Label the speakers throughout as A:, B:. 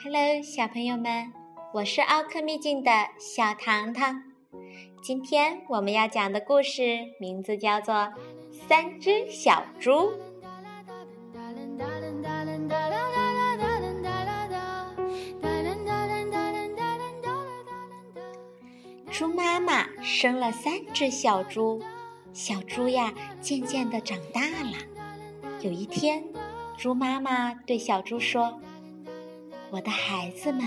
A: Hello，小朋友们，我是奥克秘境的小糖糖。今天我们要讲的故事名字叫做《三只小猪》。猪妈妈生了三只小猪，小猪呀渐渐的长大了。有一天，猪妈妈对小猪说。我的孩子们，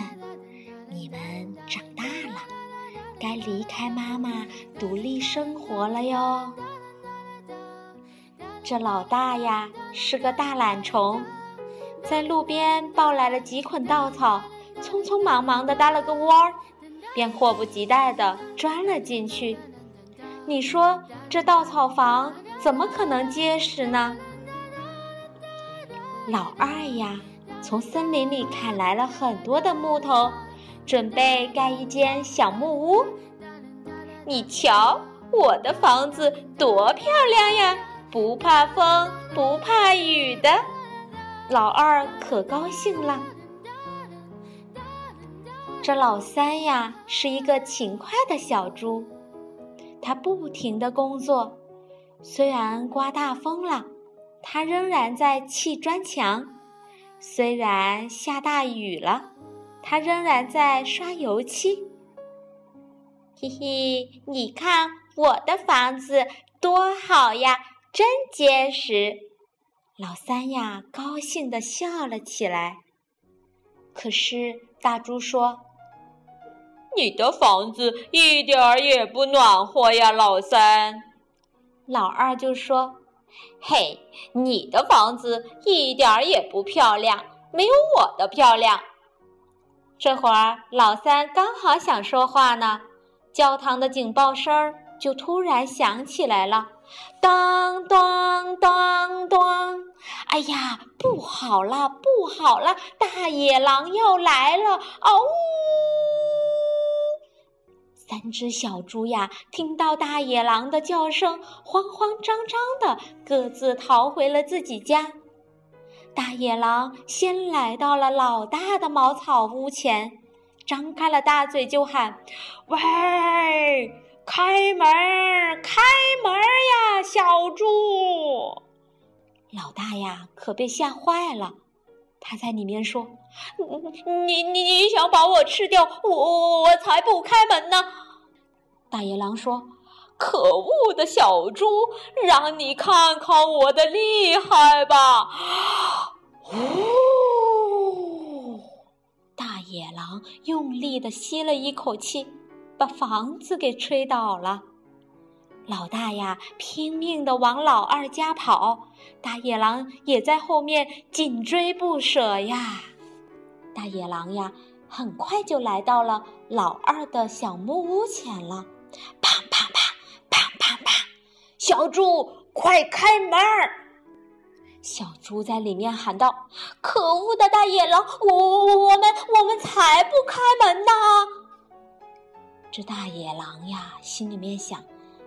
A: 你们长大了，该离开妈妈独立生活了哟。这老大呀是个大懒虫，在路边抱来了几捆稻草，匆匆忙忙的搭了个窝儿，便迫不及待的钻了进去。你说这稻草房怎么可能结实呢？老二呀。从森林里砍来了很多的木头，准备盖一间小木屋。你瞧，我的房子多漂亮呀！不怕风，不怕雨的。老二可高兴了。这老三呀，是一个勤快的小猪，他不停的工作，虽然刮大风了，他仍然在砌砖墙。虽然下大雨了，他仍然在刷油漆。嘿嘿，你看我的房子多好呀，真结实！老三呀，高兴地笑了起来。可是大猪说：“
B: 你的房子一点儿也不暖和呀，老三。”
A: 老二就说。
B: 嘿，你的房子一点儿也不漂亮，没有我的漂亮。
A: 这会儿老三刚好想说话呢，教堂的警报声儿就突然响起来了，当当当当！哎呀，不好了，不好了，大野狼要来了！嗷呜！三只小猪呀，听到大野狼的叫声，慌慌张张的各自逃回了自己家。大野狼先来到了老大的茅草屋前，张开了大嘴就喊：“喂，开门，开门呀，小猪！”老大呀，可被吓坏了，他在里面说。
B: 你你你想把我吃掉，我我才不开门呢！
A: 大野狼说：“
B: 可恶的小猪，让你看看我的厉害吧！”
A: 呜！大野狼用力的吸了一口气，把房子给吹倒了。老大呀，拼命的往老二家跑，大野狼也在后面紧追不舍呀。大野狼呀，很快就来到了老二的小木屋前了。啪啪啪，啪啪啪！小猪，快开门！小猪在里面喊道：“可恶的大野狼，我我我们我们才不开门呢！”这大野狼呀，心里面想：“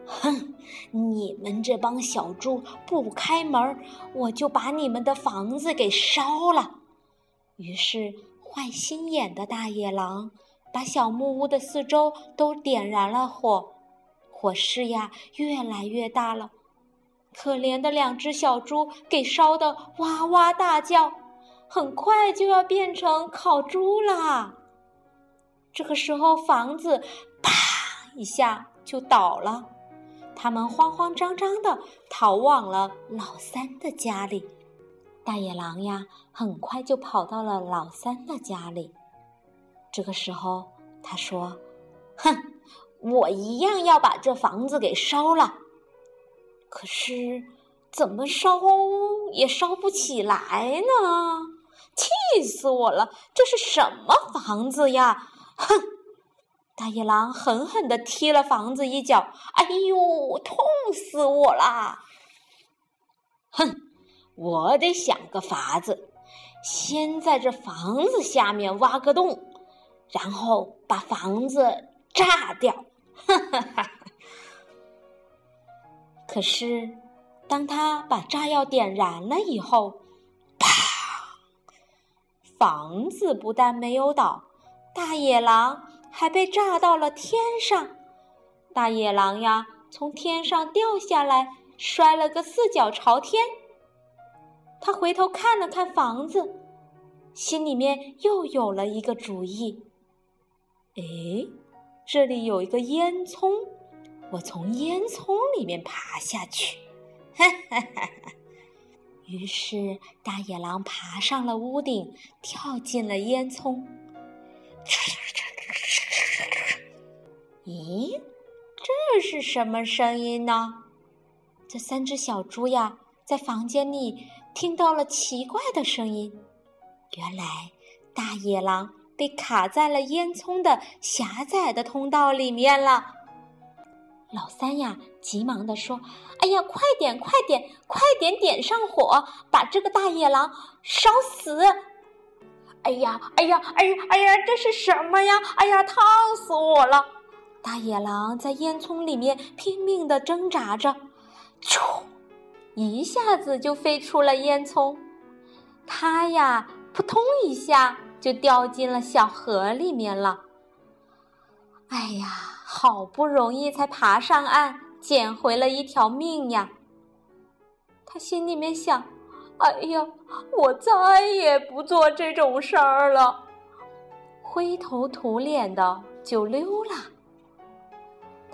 A: 哼，你们这帮小猪不开门，我就把你们的房子给烧了。”于是。坏心眼的大野狼把小木屋的四周都点燃了火，火势呀越来越大了。可怜的两只小猪给烧得哇哇大叫，很快就要变成烤猪啦。这个时候，房子啪一下就倒了，他们慌慌张张的逃往了老三的家里。大野狼呀，很快就跑到了老三的家里。这个时候，他说：“哼，我一样要把这房子给烧了。可是，怎么烧也烧不起来呢？气死我了！这是什么房子呀？哼！”大野狼狠狠地踢了房子一脚。哎呦，痛死我啦！哼！我得想个法子，先在这房子下面挖个洞，然后把房子炸掉。哈哈哈哈！可是，当他把炸药点燃了以后，啪！房子不但没有倒，大野狼还被炸到了天上。大野狼呀，从天上掉下来，摔了个四脚朝天。他回头看了看房子，心里面又有了一个主意。哎，这里有一个烟囱，我从烟囱里面爬下去。哈哈哈哈！于是大野狼爬上了屋顶，跳进了烟囱。咦，这是什么声音呢？这三只小猪呀，在房间里听到了奇怪的声音。原来大野狼被卡在了烟囱的狭窄的通道里面了。老三呀，急忙地说：“哎呀，快点，快点，快点点上火，把这个大野狼烧死！”哎呀，哎呀，哎呀，哎呀，这是什么呀？哎呀，烫死我了！大野狼在烟囱里面拼命地挣扎着，咻，一下子就飞出了烟囱。它呀，扑通一下就掉进了小河里面了。哎呀，好不容易才爬上岸，捡回了一条命呀！他心里面想：“哎呀，我再也不做这种事儿了。”灰头土脸的就溜了。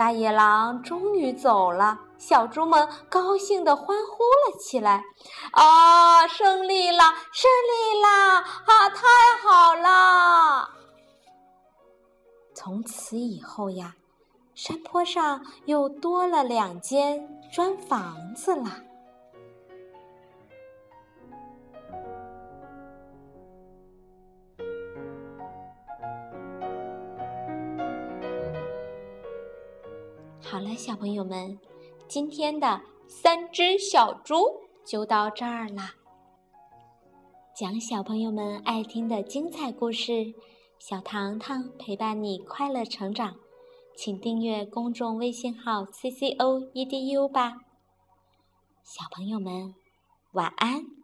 A: 大野狼终于走了，小猪们高兴地欢呼了起来：“啊，胜利了，胜利啦！啊，太好了！”从此以后呀，山坡上又多了两间砖房子了。好了，小朋友们，今天的三只小猪就到这儿啦。讲小朋友们爱听的精彩故事。小糖糖陪伴你快乐成长，请订阅公众微信号 “ccoedu” 吧。小朋友们，晚安。